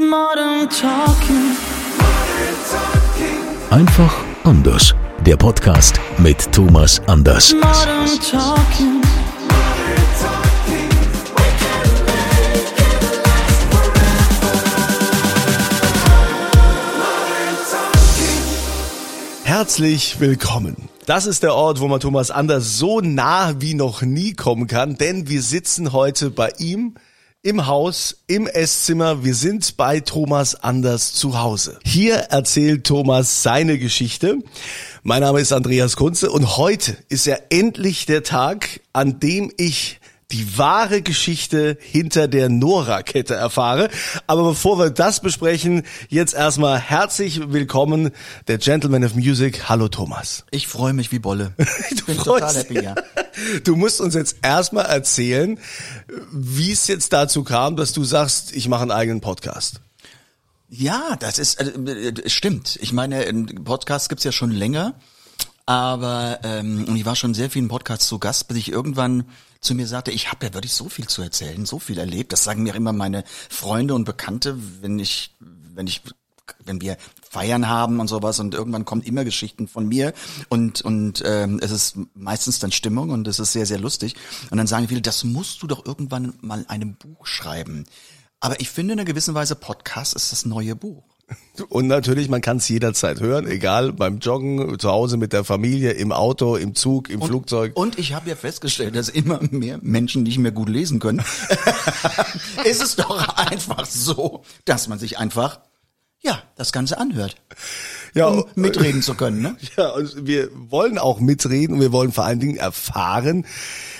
Modern Talking. Einfach anders. Der Podcast mit Thomas Anders. Modern Talking. Herzlich willkommen. Das ist der Ort, wo man Thomas Anders so nah wie noch nie kommen kann, denn wir sitzen heute bei ihm im Haus, im Esszimmer. Wir sind bei Thomas Anders zu Hause. Hier erzählt Thomas seine Geschichte. Mein Name ist Andreas Kunze und heute ist ja endlich der Tag, an dem ich die wahre Geschichte hinter der Nora-Kette erfahre. Aber bevor wir das besprechen, jetzt erstmal herzlich willkommen, der Gentleman of Music. Hallo Thomas. Ich freue mich wie Bolle. Ich bin total happy, ja. Du musst uns jetzt erstmal erzählen, wie es jetzt dazu kam, dass du sagst, ich mache einen eigenen Podcast. Ja, das ist äh, stimmt. Ich meine, Podcast gibt's ja schon länger, aber ähm, und ich war schon sehr vielen Podcasts zu Gast, bis ich irgendwann zu mir sagte, ich habe ja wirklich so viel zu erzählen, so viel erlebt. Das sagen mir immer meine Freunde und Bekannte, wenn ich, wenn ich, wenn wir Feiern haben und sowas und irgendwann kommen immer Geschichten von mir und und ähm, es ist meistens dann Stimmung und es ist sehr sehr lustig und dann sagen viele, das musst du doch irgendwann mal in einem Buch schreiben. Aber ich finde in einer gewissen Weise Podcast ist das neue Buch. Und natürlich, man kann es jederzeit hören, egal beim Joggen, zu Hause mit der Familie, im Auto, im Zug, im und, Flugzeug. Und ich habe ja festgestellt, dass immer mehr Menschen nicht mehr gut lesen können. ist es doch einfach so, dass man sich einfach ja das Ganze anhört. Ja, um mitreden zu können. Ne? Ja, und wir wollen auch mitreden und wir wollen vor allen Dingen erfahren.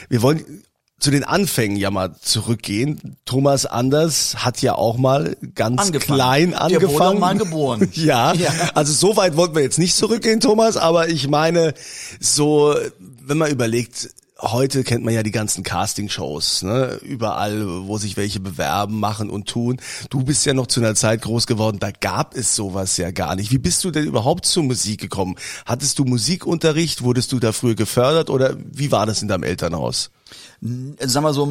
Wir wollen zu den Anfängen ja mal zurückgehen. Thomas Anders hat ja auch mal ganz angefangen. klein angefangen. Der wurde mal geboren. ja, ja, also so weit wollten wir jetzt nicht zurückgehen, Thomas, aber ich meine, so, wenn man überlegt, heute kennt man ja die ganzen Casting-Shows, ne? überall, wo sich welche bewerben, machen und tun. Du bist ja noch zu einer Zeit groß geworden, da gab es sowas ja gar nicht. Wie bist du denn überhaupt zur Musik gekommen? Hattest du Musikunterricht? Wurdest du da früher gefördert oder wie war das in deinem Elternhaus? Sag mal so,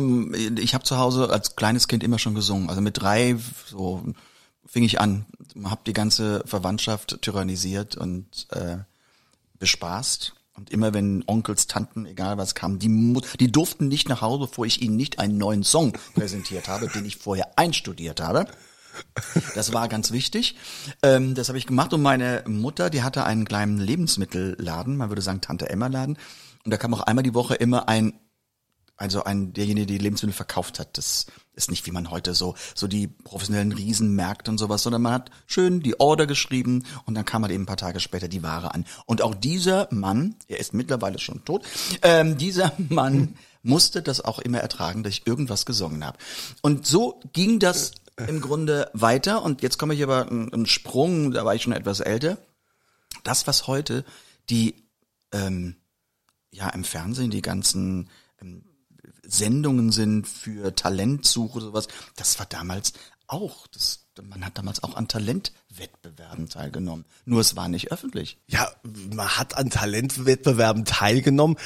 ich habe zu Hause als kleines Kind immer schon gesungen. Also mit drei so fing ich an, habe die ganze Verwandtschaft tyrannisiert und äh, bespaßt. Und immer wenn Onkels, Tanten, egal was kam, die, die durften nicht nach Hause, bevor ich ihnen nicht einen neuen Song präsentiert habe, den ich vorher einstudiert habe. Das war ganz wichtig. Ähm, das habe ich gemacht und meine Mutter, die hatte einen kleinen Lebensmittelladen, man würde sagen Tante Emma Laden. Und da kam auch einmal die Woche immer ein also ein derjenige, der die Lebensmittel verkauft hat. Das ist nicht wie man heute so so die professionellen Riesenmärkte und sowas, sondern man hat schön die Order geschrieben und dann kam halt eben ein paar Tage später die Ware an. Und auch dieser Mann, er ist mittlerweile schon tot, ähm, dieser Mann musste das auch immer ertragen, dass ich irgendwas gesungen habe. Und so ging das im Grunde weiter. Und jetzt komme ich aber einen Sprung, da war ich schon etwas älter. Das, was heute die ähm, ja im Fernsehen die ganzen ähm, Sendungen sind für Talentsuche sowas. Das war damals auch, das, man hat damals auch an Talentwettbewerben teilgenommen. Nur es war nicht öffentlich. Ja, man hat an Talentwettbewerben teilgenommen.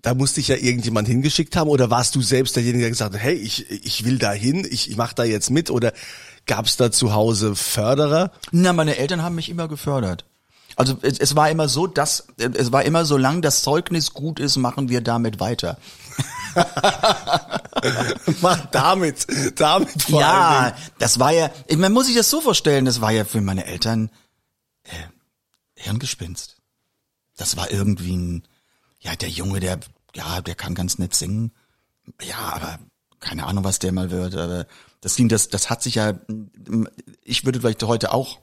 Da musste ich ja irgendjemand hingeschickt haben oder warst du selbst derjenige, der gesagt hat, hey, ich, ich will da hin, ich, ich mache da jetzt mit oder gab es da zu Hause Förderer? Na, meine Eltern haben mich immer gefördert. Also es, es war immer so, dass es war immer so lang das Zeugnis gut ist, machen wir damit weiter. Mach damit, damit vor Ja, das war ja, ich, man muss sich das so vorstellen, das war ja für meine Eltern äh, Hirngespinst. Das war irgendwie ein, ja, der Junge, der, ja, der kann ganz nett singen. Ja, aber keine Ahnung, was der mal wird. Aber das ging, das, das hat sich ja, ich würde vielleicht heute auch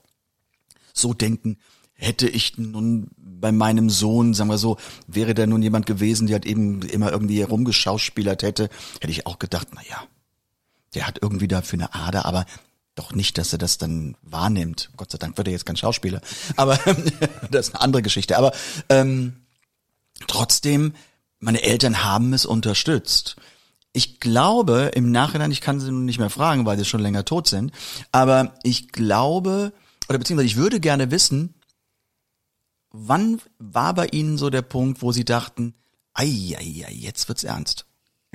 so denken, hätte ich nun bei meinem Sohn, sagen wir so, wäre da nun jemand gewesen, der halt eben immer irgendwie rumgeschauspielert hätte, hätte ich auch gedacht, na ja, der hat irgendwie dafür eine Ader, aber doch nicht, dass er das dann wahrnimmt. Gott sei Dank wird er jetzt kein Schauspieler. Aber das ist eine andere Geschichte. Aber ähm, trotzdem, meine Eltern haben es unterstützt. Ich glaube im Nachhinein, ich kann sie nun nicht mehr fragen, weil sie schon länger tot sind, aber ich glaube, oder beziehungsweise ich würde gerne wissen, wann war bei Ihnen so der Punkt, wo Sie dachten, ei, ei, ei jetzt wird's ernst.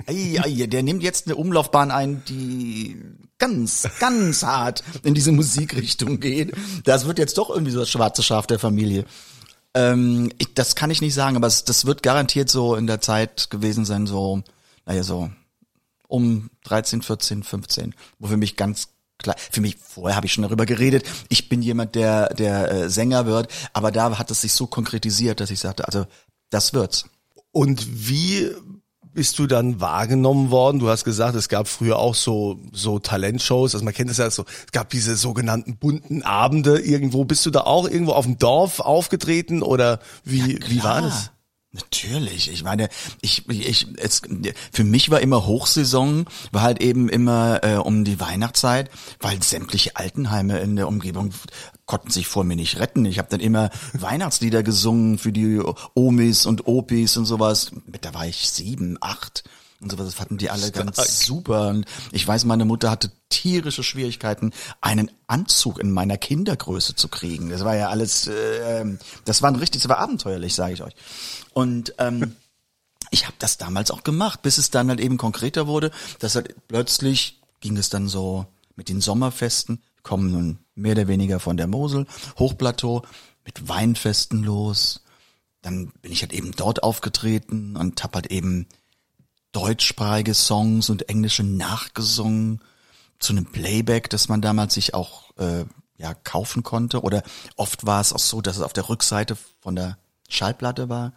Ei, ei, der nimmt jetzt eine Umlaufbahn ein, die ganz, ganz hart in diese Musikrichtung geht. Das wird jetzt doch irgendwie so das schwarze Schaf der Familie. Ähm, ich, das kann ich nicht sagen, aber es, das wird garantiert so in der Zeit gewesen sein, so, naja, so um 13, 14, 15, wo für mich ganz klar, für mich, vorher habe ich schon darüber geredet, ich bin jemand, der, der äh, Sänger wird, aber da hat es sich so konkretisiert, dass ich sagte, also das wird's. Und wie bist du dann wahrgenommen worden? Du hast gesagt, es gab früher auch so so Talentshows, also man kennt es ja so, es gab diese sogenannten bunten Abende irgendwo. Bist du da auch irgendwo auf dem Dorf aufgetreten oder wie wie war das? Natürlich. Ich meine, ich, ich, es, für mich war immer Hochsaison, war halt eben immer äh, um die Weihnachtszeit, weil sämtliche Altenheime in der Umgebung konnten sich vor mir nicht retten. Ich habe dann immer Weihnachtslieder gesungen für die Omis und Opis und sowas. Da war ich sieben, acht und sowas. Das fanden die alle ganz Stark. super. Und ich weiß, meine Mutter hatte tierische Schwierigkeiten, einen Anzug in meiner Kindergröße zu kriegen. Das war ja alles, äh, das war ein richtig, das war abenteuerlich, sage ich euch. Und ähm, ich habe das damals auch gemacht, bis es dann halt eben konkreter wurde, dass halt plötzlich ging es dann so mit den Sommerfesten, kommen nun mehr oder weniger von der Mosel, Hochplateau, mit Weinfesten los. Dann bin ich halt eben dort aufgetreten und hab halt eben deutschsprachige Songs und englische nachgesungen zu einem Playback, das man damals sich auch äh, ja kaufen konnte. Oder oft war es auch so, dass es auf der Rückseite von der Schallplatte war.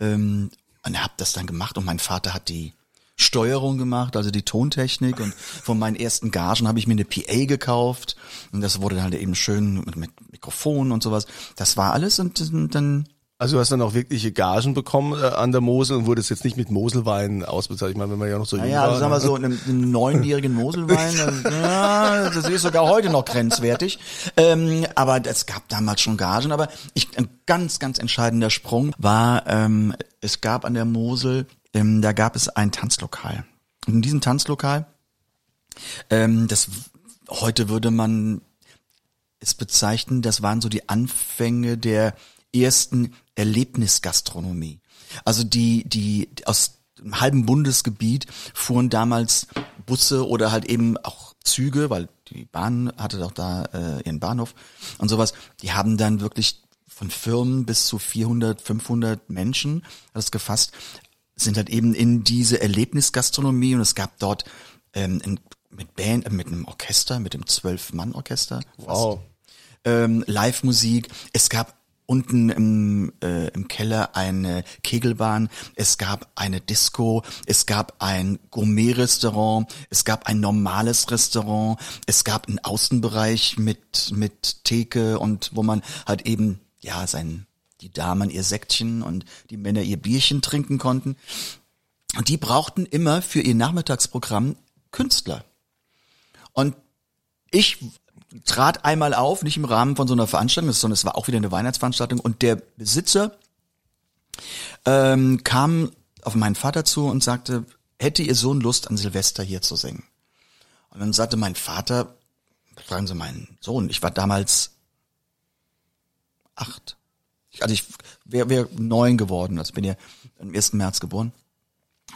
Ähm, und hab das dann gemacht und mein Vater hat die Steuerung gemacht, also die Tontechnik und von meinen ersten Gagen habe ich mir eine PA gekauft und das wurde dann halt eben schön mit, mit Mikrofon und sowas. Das war alles und, und dann Also du hast dann auch wirkliche Gagen bekommen äh, an der Mosel und wurdest jetzt nicht mit Moselwein ausbezahlt. Ich meine, wenn man ja noch so jung Naja, war. also sagen wir so, einem, einem neunjährigen Moselwein, das, ja, das ist sogar heute noch grenzwertig. Ähm, aber es gab damals schon Gagen, aber ich, ein ganz, ganz entscheidender Sprung war, ähm, es gab an der Mosel, ähm, da gab es ein Tanzlokal. Und in diesem Tanzlokal, ähm, das heute würde man es bezeichnen, das waren so die Anfänge der ersten Erlebnisgastronomie. Also die, die aus dem halben Bundesgebiet fuhren damals Busse oder halt eben auch Züge, weil die Bahn hatte doch da äh, ihren Bahnhof und sowas. Die haben dann wirklich von Firmen bis zu 400, 500 Menschen, hat das gefasst, sind halt eben in diese Erlebnisgastronomie und es gab dort ähm, in, mit Band, äh, mit einem Orchester, mit dem Zwölf-Mann-Orchester. Wow. Ähm, Live-Musik. Es gab unten im, äh, im Keller eine Kegelbahn, es gab eine Disco, es gab ein Gourmet-Restaurant, es gab ein normales Restaurant, es gab einen Außenbereich mit, mit Theke und wo man halt eben, ja, sein, die Damen ihr Säckchen und die Männer ihr Bierchen trinken konnten. Und die brauchten immer für ihr Nachmittagsprogramm Künstler. Und ich trat einmal auf, nicht im Rahmen von so einer Veranstaltung, sondern es war auch wieder eine Weihnachtsveranstaltung und der Besitzer ähm, kam auf meinen Vater zu und sagte, hätte ihr Sohn Lust an Silvester hier zu singen? Und dann sagte mein Vater, fragen Sie meinen Sohn, ich war damals acht. Also ich wäre wär neun geworden, also bin ja am 1. März geboren.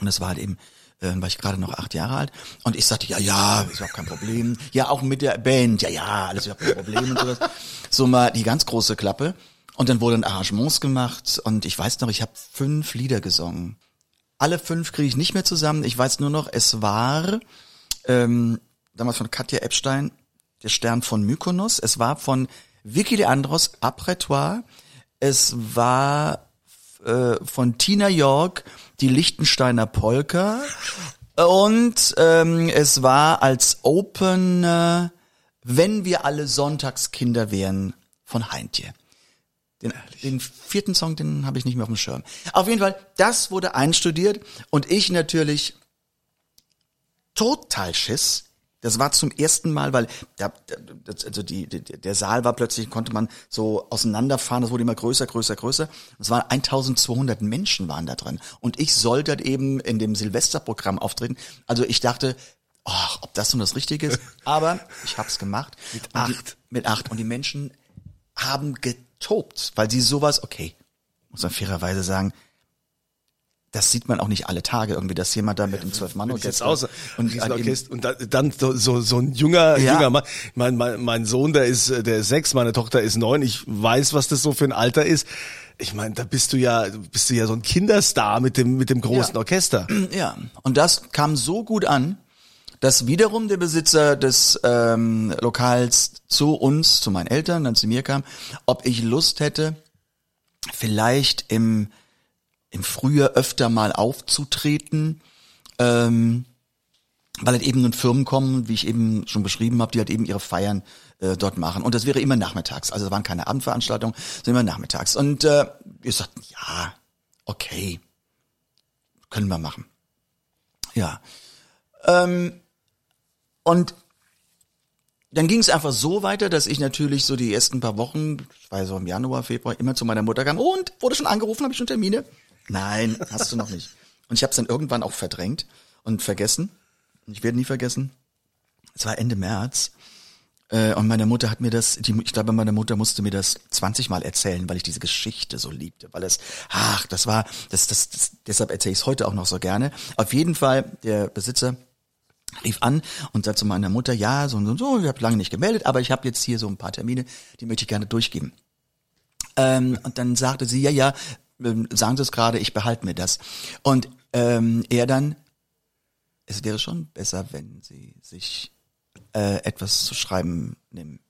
Und es war halt eben, äh, war ich gerade noch acht Jahre alt. Und ich sagte, ja, ja, ist überhaupt kein Problem. Ja, auch mit der Band, ja, ja, alles überhaupt kein Problem und sowas. So mal die ganz große Klappe. Und dann wurden Arrangements gemacht und ich weiß noch, ich habe fünf Lieder gesungen. Alle fünf kriege ich nicht mehr zusammen. Ich weiß nur noch, es war ähm, damals von Katja Epstein, der Stern von Mykonos. Es war von Vicky Leandros, Apretoire. Es war äh, von Tina York, die Lichtensteiner Polka. Und ähm, es war als Opener, wenn wir alle Sonntagskinder wären, von Heintje. Den, den vierten Song, den habe ich nicht mehr auf dem Schirm. Auf jeden Fall, das wurde einstudiert und ich natürlich total Schiss. Das war zum ersten Mal, weil da, das, also die, die, der Saal war plötzlich, konnte man so auseinanderfahren, das wurde immer größer, größer, größer. Es waren 1200 Menschen waren da drin. Und ich sollte eben in dem Silvesterprogramm auftreten. Also ich dachte, ach, ob das nun das Richtige ist. Aber ich habe es gemacht. Mit acht. Die, mit acht. Und die Menschen haben getobt, weil sie sowas, okay, muss man fairerweise sagen, das sieht man auch nicht alle Tage irgendwie, dass jemand da mit dem zwölf mann orchester und, eben- und da- dann so, so, so ein junger, Ja. junger Mann. Mein, mein, mein Sohn, der ist, äh, der ist sechs, meine Tochter ist neun. Ich weiß, was das so für ein Alter ist. Ich meine, da bist du ja, bist du ja so ein Kinderstar mit dem, mit dem großen Ja. Orchester. Ja, und das kam so gut an, dass wiederum der Besitzer des ähm, Lokals zu uns, zu meinen Eltern, dann zu mir kam, ob ich Lust hätte, vielleicht im, im Frühjahr öfter mal aufzutreten, ähm, weil halt eben nun Firmen kommen, wie ich eben schon beschrieben habe, die halt eben ihre Feiern äh, dort machen. Und das wäre immer nachmittags. Also es waren keine Abendveranstaltungen, sondern immer nachmittags. Und äh, wir sagten, ja, okay, können wir machen. Ja. Ähm, und dann ging es einfach so weiter, dass ich natürlich so die ersten paar Wochen, ich war so im Januar, Februar, immer zu meiner Mutter kam, und wurde schon angerufen, habe ich schon Termine? Nein, hast du noch nicht. Und ich habe es dann irgendwann auch verdrängt und vergessen. Ich werde nie vergessen. Es war Ende März. Äh, und meine Mutter hat mir das, die, ich glaube, meine Mutter musste mir das 20 Mal erzählen, weil ich diese Geschichte so liebte, weil es, ach, das war, das, das, das deshalb erzähle ich es heute auch noch so gerne. Auf jeden Fall, der Besitzer rief an und sagte zu meiner Mutter, ja, so und so, so, ich habe lange nicht gemeldet, aber ich habe jetzt hier so ein paar Termine, die möchte ich gerne durchgeben. Ähm, und dann sagte sie, ja, ja, sagen Sie es gerade, ich behalte mir das. Und ähm, er dann, es wäre schon besser, wenn Sie sich äh, etwas zu schreiben nehmen.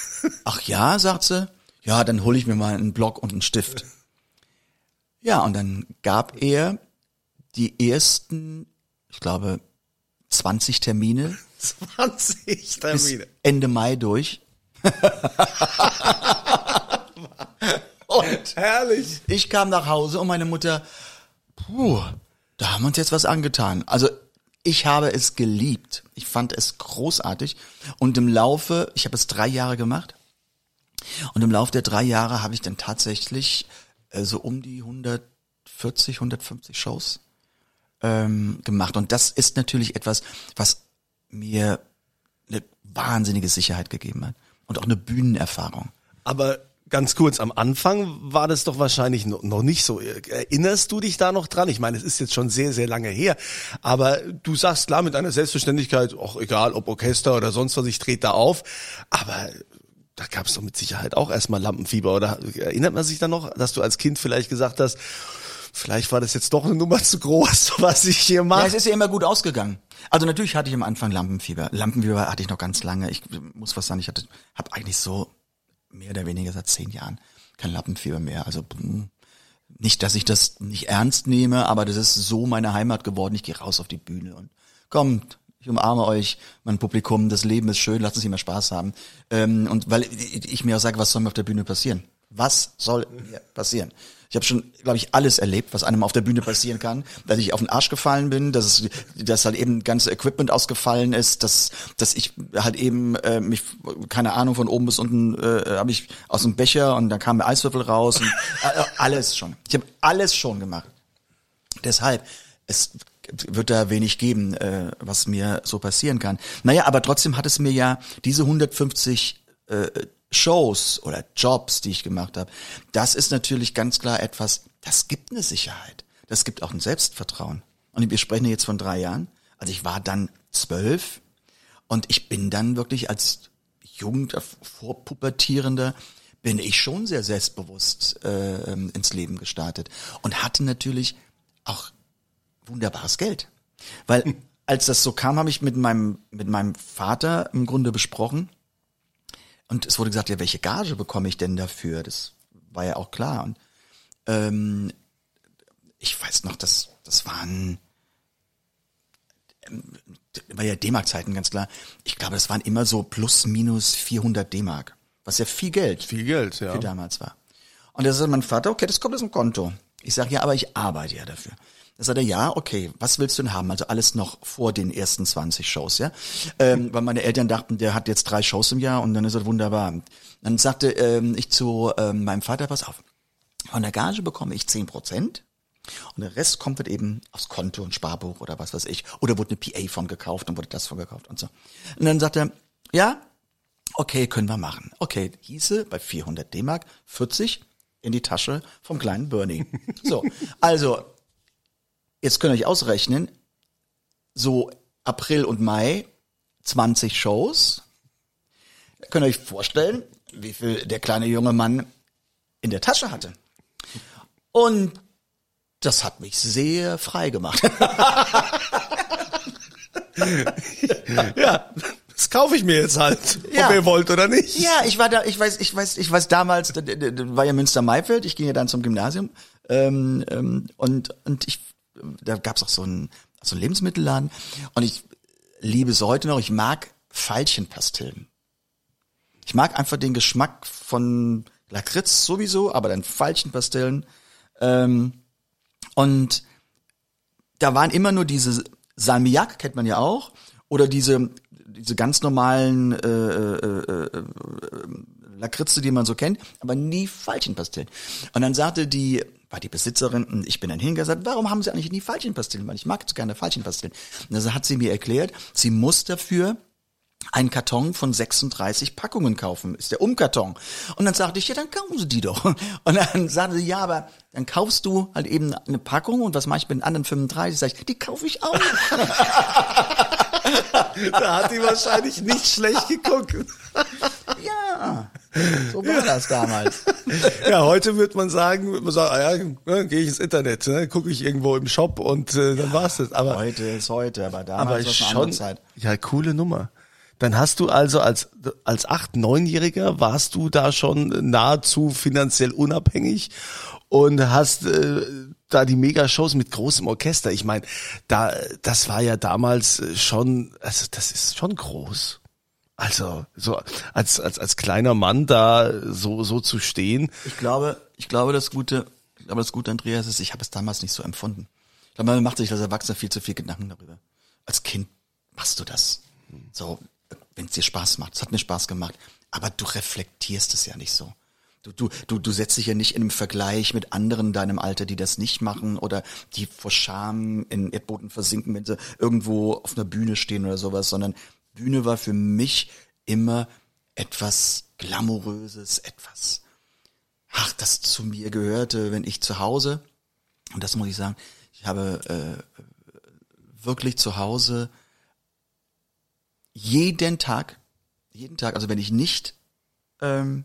Ach ja, sagt sie, ja, dann hole ich mir mal einen Block und einen Stift. Ja, und dann gab er die ersten, ich glaube, 20 Termine 20 bis Termine. Ende Mai durch. und Herrlich. ich kam nach Hause und meine Mutter, puh, da haben wir uns jetzt was angetan. Also ich habe es geliebt. Ich fand es großartig. Und im Laufe, ich habe es drei Jahre gemacht. Und im Laufe der drei Jahre habe ich dann tatsächlich äh, so um die 140, 150 Shows ähm, gemacht. Und das ist natürlich etwas, was mir eine wahnsinnige Sicherheit gegeben hat. Und auch eine Bühnenerfahrung. Aber ganz kurz, am Anfang war das doch wahrscheinlich noch nicht so. Erinnerst du dich da noch dran? Ich meine, es ist jetzt schon sehr, sehr lange her. Aber du sagst klar mit einer Selbstverständlichkeit, auch egal ob Orchester oder sonst was, ich trete da auf. Aber da gab es doch mit Sicherheit auch erstmal Lampenfieber. Oder erinnert man sich da noch, dass du als Kind vielleicht gesagt hast, vielleicht war das jetzt doch eine Nummer zu groß, was ich hier Ja, mache? es ist ja immer gut ausgegangen. Also natürlich hatte ich am Anfang Lampenfieber. Lampenfieber hatte ich noch ganz lange. Ich muss was sagen, ich hatte, habe eigentlich so mehr oder weniger seit zehn Jahren kein Lampenfieber mehr. Also hm, nicht, dass ich das nicht ernst nehme, aber das ist so meine Heimat geworden. Ich gehe raus auf die Bühne und kommt, ich umarme euch, mein Publikum, das Leben ist schön, lasst uns immer Spaß haben. Ähm, und weil ich mir auch sage, was soll mir auf der Bühne passieren? Was soll mir passieren? Ich habe schon, glaube ich, alles erlebt, was einem auf der Bühne passieren kann. Dass ich auf den Arsch gefallen bin, dass, es, dass halt eben ganze Equipment ausgefallen ist, dass, dass ich halt eben äh, mich, keine Ahnung, von oben bis unten äh, habe ich aus dem Becher und dann kam mir Eiswürfel raus und äh, alles schon. Ich habe alles schon gemacht. Deshalb, es wird da wenig geben, äh, was mir so passieren kann. Naja, aber trotzdem hat es mir ja diese 150 äh, Shows oder Jobs, die ich gemacht habe, das ist natürlich ganz klar etwas, das gibt eine Sicherheit. Das gibt auch ein Selbstvertrauen. Und wir sprechen jetzt von drei Jahren. Also ich war dann zwölf und ich bin dann wirklich als Jugend, äh, Vorpubertierender, bin ich schon sehr selbstbewusst äh, ähm, ins Leben gestartet und hatte natürlich auch wunderbares Geld. Weil als das so kam, habe ich mit meinem, mit meinem Vater im Grunde besprochen. Und es wurde gesagt, ja, welche Gage bekomme ich denn dafür? Das war ja auch klar. Und ähm, ich weiß noch, das, das waren ähm, war ja D-Mark-Zeiten ganz klar. Ich glaube, das waren immer so plus minus 400 D-Mark, was ja viel Geld Viel Geld, ja. für damals war. Und da sagt mein Vater, okay, das kommt aus dem Konto. Ich sage, ja, aber ich arbeite ja dafür. Da sagt er, ja, okay, was willst du denn haben? Also alles noch vor den ersten 20 Shows, ja. Ähm, weil meine Eltern dachten, der hat jetzt drei Shows im Jahr und dann ist er wunderbar. Dann sagte ähm, ich zu ähm, meinem Vater, pass auf, von der Gage bekomme ich 10 Prozent. Und der Rest kommt halt eben aufs Konto und Sparbuch oder was weiß ich. Oder wurde eine PA von gekauft und wurde das von gekauft und so. Und dann sagt er, ja, okay, können wir machen. Okay, hieße bei 400 D-Mark 40 in die Tasche vom kleinen Bernie. So, also, jetzt könnt ihr euch ausrechnen, so April und Mai 20 Shows. Könnt ihr euch vorstellen, wie viel der kleine junge Mann in der Tasche hatte. Und das hat mich sehr frei gemacht. Ja, das kaufe ich mir jetzt halt, Ja. ob ihr wollt oder nicht. Ja, ich war da, ich weiß, ich weiß, ich weiß damals, da, da, da war ja Münster-Maifeld, ich ging ja dann zum Gymnasium ähm, ähm, und und ich, da gab's auch so einen so einen Lebensmittelladen und ich liebe es heute noch. Ich mag Veilchenpastillen. Ich mag einfach den Geschmack von Lakritz sowieso, aber dann Veilchenpastillen ähm, und da waren immer nur diese Salmiak, kennt man ja auch, oder diese diese ganz normalen äh, äh, äh, Lakritze, die man so kennt, aber nie Veilchenpastillen. Und dann sagte die, war die Besitzerin, und ich bin dann hingesagt, warum haben Sie eigentlich nie Veilchenpastillen? Weil ich mag so gerne Veilchenpastillen. Und dann hat sie mir erklärt, sie muss dafür einen Karton von 36 Packungen kaufen, ist der Umkarton. Und dann sagte ich, ja, dann kaufen Sie die doch. Und dann sagte sie, ja, aber dann kaufst du halt eben eine Packung und was mache ich mit den anderen 35? Sag ich, die kaufe ich auch. Da hat die wahrscheinlich nicht schlecht geguckt. Ja, so war das damals. Ja, heute wird man sagen, wird man sagen, ah ja, ne, gehe ich ins Internet, ne, gucke ich irgendwo im Shop und äh, dann war's das. Aber Heute ist heute, aber aber damals war es eine andere Zeit. ja, coole Nummer. Dann hast du also als als acht, neunjähriger warst du da schon nahezu finanziell unabhängig und hast äh, da die Megashows mit großem Orchester. Ich meine, da das war ja damals schon, also das ist schon groß. Also so als als als kleiner Mann da so so zu stehen. Ich glaube, ich glaube, das Gute, ich glaube, das Gute, Andreas, ist, ich habe es damals nicht so empfunden. Ich glaube, man macht sich als Erwachsener viel zu viel Gedanken darüber. Als Kind machst du das. So, wenn es dir Spaß macht. Es hat mir Spaß gemacht. Aber du reflektierst es ja nicht so. Du, du, du, du setzt dich ja nicht in einem Vergleich mit anderen in deinem Alter, die das nicht machen oder die vor Scham in Erdboden versinken, wenn sie irgendwo auf einer Bühne stehen oder sowas, sondern Bühne war für mich immer etwas Glamouröses, etwas, ach, das zu mir gehörte, wenn ich zu Hause, und das muss ich sagen, ich habe äh, wirklich zu Hause jeden Tag, jeden Tag, also wenn ich nicht ähm,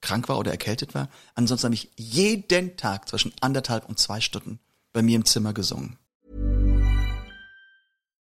krank war oder erkältet war, ansonsten habe ich jeden Tag zwischen anderthalb und zwei Stunden bei mir im Zimmer gesungen.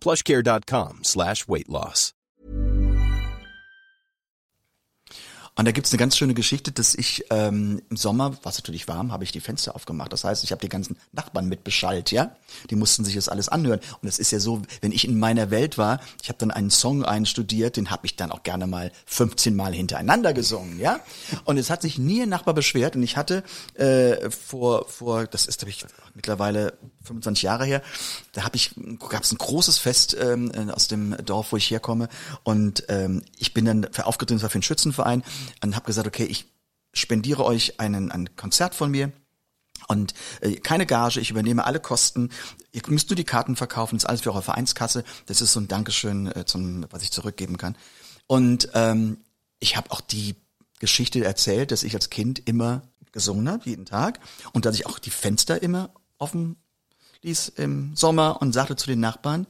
plushcare.com slash weight loss. Und da gibt's eine ganz schöne Geschichte, dass ich ähm, im Sommer, war es natürlich warm, habe ich die Fenster aufgemacht. Das heißt, ich habe die ganzen Nachbarn mit beschallt, ja. Die mussten sich das alles anhören. Und es ist ja so, wenn ich in meiner Welt war, ich habe dann einen Song einstudiert, den habe ich dann auch gerne mal 15 Mal hintereinander gesungen, ja. Und es hat sich nie ein Nachbar beschwert. Und ich hatte äh, vor, vor, das ist, glaube ich, mittlerweile 25 Jahre her, da habe ich, gab's ein großes Fest ähm, aus dem Dorf, wo ich herkomme. Und ähm, ich bin dann aufgetreten, das war für einen Schützenverein und habe gesagt, okay, ich spendiere euch einen, ein Konzert von mir Und äh, keine Gage, ich übernehme alle Kosten. Ihr müsst nur die Karten verkaufen, das ist alles für eure Vereinskasse. Das ist so ein Dankeschön, äh, zum, was ich zurückgeben kann. Und ähm, ich habe auch die Geschichte erzählt, dass ich als Kind immer gesungen habe, jeden Tag. Und dass ich auch die Fenster immer offen ließ im Sommer und sagte zu den Nachbarn,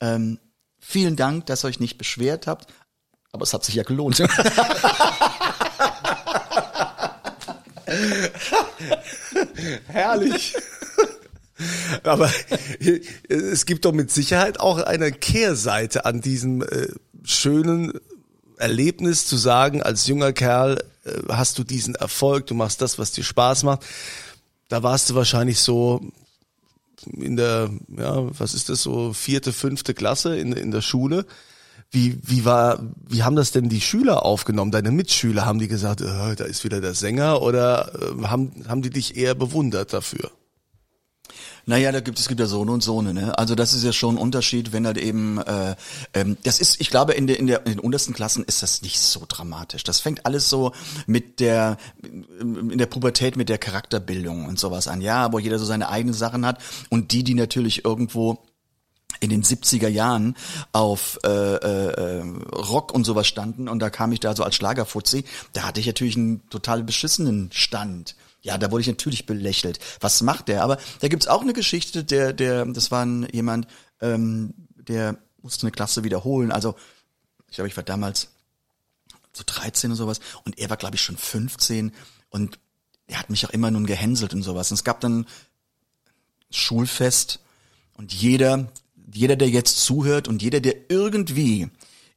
ähm, vielen Dank, dass ihr euch nicht beschwert habt, aber es hat sich ja gelohnt. Herrlich. Aber es gibt doch mit Sicherheit auch eine Kehrseite an diesem äh, schönen Erlebnis zu sagen, als junger Kerl äh, hast du diesen Erfolg, du machst das, was dir Spaß macht. Da warst du wahrscheinlich so in der, ja, was ist das so, vierte, fünfte Klasse in, in der Schule. Wie, wie war, wie haben das denn die Schüler aufgenommen? Deine Mitschüler haben die gesagt, äh, da ist wieder der Sänger oder äh, haben, haben die dich eher bewundert dafür? Naja, da gibt es gibt ja Sohne und Sohne, ne? Also das ist ja schon ein Unterschied, wenn halt eben äh, ähm, das ist, ich glaube, in der, in der in den untersten Klassen ist das nicht so dramatisch. Das fängt alles so mit der in der Pubertät mit der Charakterbildung und sowas an, ja, wo jeder so seine eigenen Sachen hat und die, die natürlich irgendwo in den 70er Jahren auf äh, äh, Rock und sowas standen und da kam ich da so als Schlagerfuzzi, da hatte ich natürlich einen total beschissenen Stand. Ja, da wurde ich natürlich belächelt. Was macht der? Aber da gibt's auch eine Geschichte, der, der, das war ein, jemand, ähm, der musste eine Klasse wiederholen. Also, ich glaube, ich war damals so 13 oder sowas und er war, glaube ich, schon 15 und er hat mich auch immer nun gehänselt und sowas. Und es gab dann Schulfest und jeder, jeder, der jetzt zuhört und jeder, der irgendwie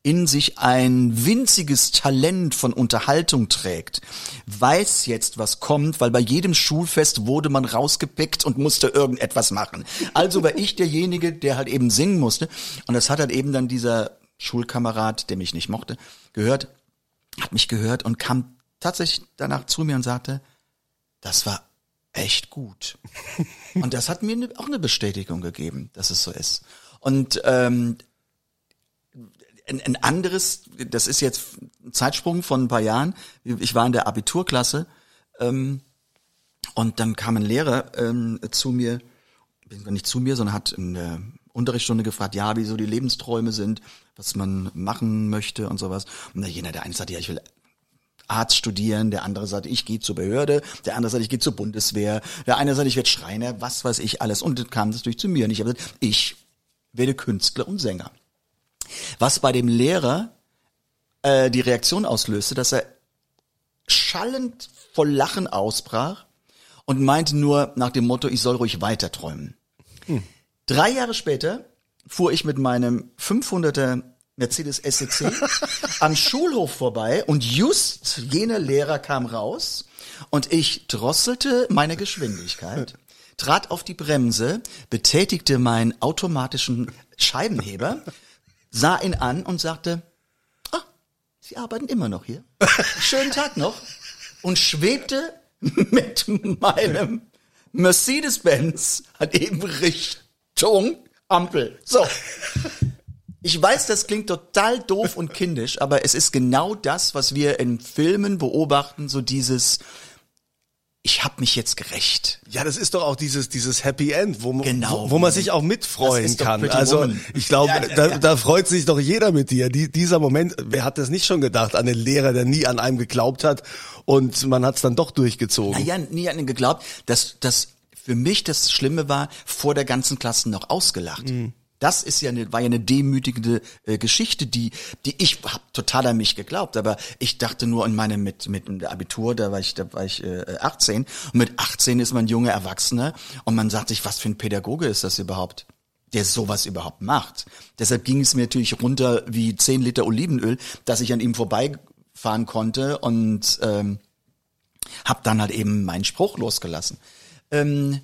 in sich ein winziges Talent von Unterhaltung trägt, weiß jetzt, was kommt, weil bei jedem Schulfest wurde man rausgepickt und musste irgendetwas machen. Also war ich derjenige, der halt eben singen musste. Und das hat halt eben dann dieser Schulkamerad, der mich nicht mochte, gehört, hat mich gehört und kam tatsächlich danach zu mir und sagte, das war echt gut. Und das hat mir ne, auch eine Bestätigung gegeben, dass es so ist. Und ähm, ein, ein anderes, das ist jetzt ein Zeitsprung von ein paar Jahren. Ich war in der Abiturklasse ähm, und dann kam ein Lehrer ähm, zu mir, nicht zu mir, sondern hat in der Unterrichtsstunde gefragt, ja, wie so die Lebensträume sind, was man machen möchte und sowas. Und da jener, der eine sagte, ja, ich will Arzt studieren, der andere sagt, ich gehe zur Behörde, der andere sagt, ich gehe zur Bundeswehr, der eine sagt, ich werde Schreiner, was weiß ich alles. Und dann kam das durch zu mir und ich habe gesagt, ich werde Künstler und Sänger. Was bei dem Lehrer äh, die Reaktion auslöste, dass er schallend voll Lachen ausbrach und meinte nur nach dem Motto, ich soll ruhig weiter träumen. Hm. Drei Jahre später fuhr ich mit meinem 500er Mercedes SEC am Schulhof vorbei und just jener Lehrer kam raus und ich drosselte meine Geschwindigkeit, trat auf die Bremse, betätigte meinen automatischen Scheibenheber sah ihn an und sagte, ah, Sie arbeiten immer noch hier. Schönen Tag noch. Und schwebte mit meinem Mercedes-Benz hat eben Richtung Ampel. So. Ich weiß, das klingt total doof und kindisch, aber es ist genau das, was wir in Filmen beobachten, so dieses, ich habe mich jetzt gerecht. Ja, das ist doch auch dieses dieses Happy End, wo, genau. wo, wo man sich auch mitfreuen kann. Also Woman. ich glaube, ja, da, ja. da freut sich doch jeder mit dir. Die, dieser Moment, wer hat das nicht schon gedacht an den Lehrer, der nie an einem geglaubt hat und man hat es dann doch durchgezogen. Naja, nie an ihn geglaubt. Dass das für mich das Schlimme war, vor der ganzen Klasse noch ausgelacht. Mhm. Das ist ja eine, war ja eine demütigende äh, Geschichte, die, die ich hab total an mich geglaubt, aber ich dachte nur in meinem mit mit dem Abitur, da war ich, da war ich äh, 18 und mit 18 ist man junger Erwachsener und man sagt sich, was für ein Pädagoge ist das überhaupt? der sowas überhaupt macht. Deshalb ging es mir natürlich runter wie 10 Liter Olivenöl, dass ich an ihm vorbeifahren konnte und ähm, habe dann halt eben meinen Spruch losgelassen. Ähm,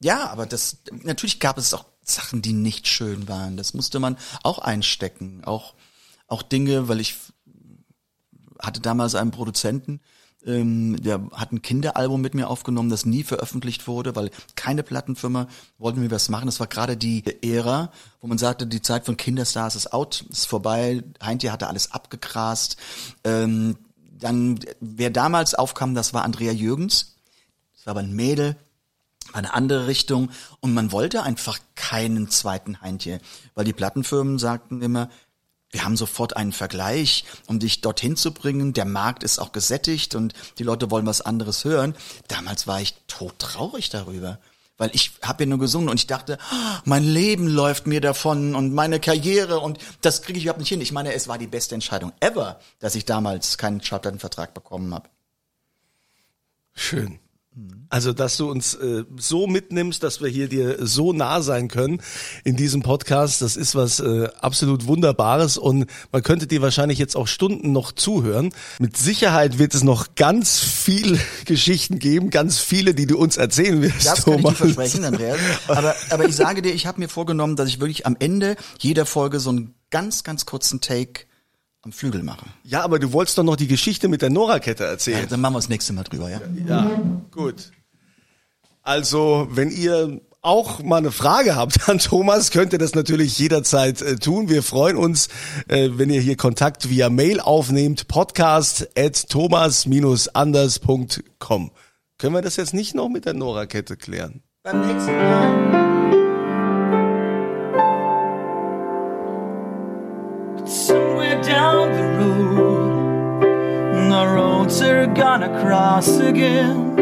ja, aber das natürlich gab es auch Sachen, die nicht schön waren. Das musste man auch einstecken. Auch, auch Dinge, weil ich hatte damals einen Produzenten, ähm, der hat ein Kinderalbum mit mir aufgenommen, das nie veröffentlicht wurde, weil keine Plattenfirma wollte mir was machen. Das war gerade die Ära, wo man sagte, die Zeit von Kinderstars ist out, ist vorbei. Heintje hatte alles abgegrast. Ähm, dann, wer damals aufkam, das war Andrea Jürgens Es war aber ein Mädel, eine andere Richtung und man wollte einfach keinen zweiten Heintje, weil die Plattenfirmen sagten immer, wir haben sofort einen Vergleich, um dich dorthin zu bringen. Der Markt ist auch gesättigt und die Leute wollen was anderes hören. Damals war ich todtraurig darüber, weil ich habe ja nur gesungen und ich dachte, ah, mein Leben läuft mir davon und meine Karriere und das kriege ich überhaupt nicht hin. Ich meine, es war die beste Entscheidung ever, dass ich damals keinen Schallplattenvertrag bekommen habe. Schön. Also, dass du uns äh, so mitnimmst, dass wir hier dir so nah sein können in diesem Podcast, das ist was äh, absolut Wunderbares und man könnte dir wahrscheinlich jetzt auch Stunden noch zuhören. Mit Sicherheit wird es noch ganz viele Geschichten geben, ganz viele, die du uns erzählen wirst. Das kann ich dir versprechen, Andreas. Aber, aber ich sage dir, ich habe mir vorgenommen, dass ich wirklich am Ende jeder Folge so einen ganz, ganz kurzen Take am Flügel mache. Ja, aber du wolltest doch noch die Geschichte mit der Nora-Kette erzählen. Ja, dann machen wir das nächste Mal drüber, ja? Ja, gut. Also, wenn ihr auch mal eine Frage habt an Thomas, könnt ihr das natürlich jederzeit äh, tun. Wir freuen uns, äh, wenn ihr hier Kontakt via Mail aufnehmt, podcast at thomas-anders.com. Können wir das jetzt nicht noch mit der Nora-Kette klären? Beim nächsten Mal. Are gonna cross again.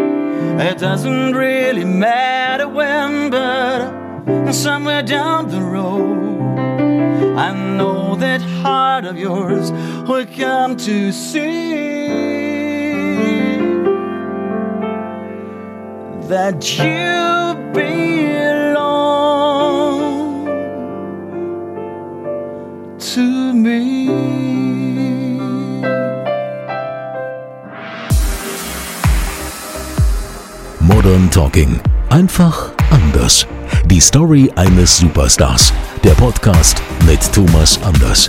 It doesn't really matter when, but somewhere down the road, I know that heart of yours will come to see that you belong Modern Talking. Einfach anders. Die Story eines Superstars. Der Podcast mit Thomas Anders.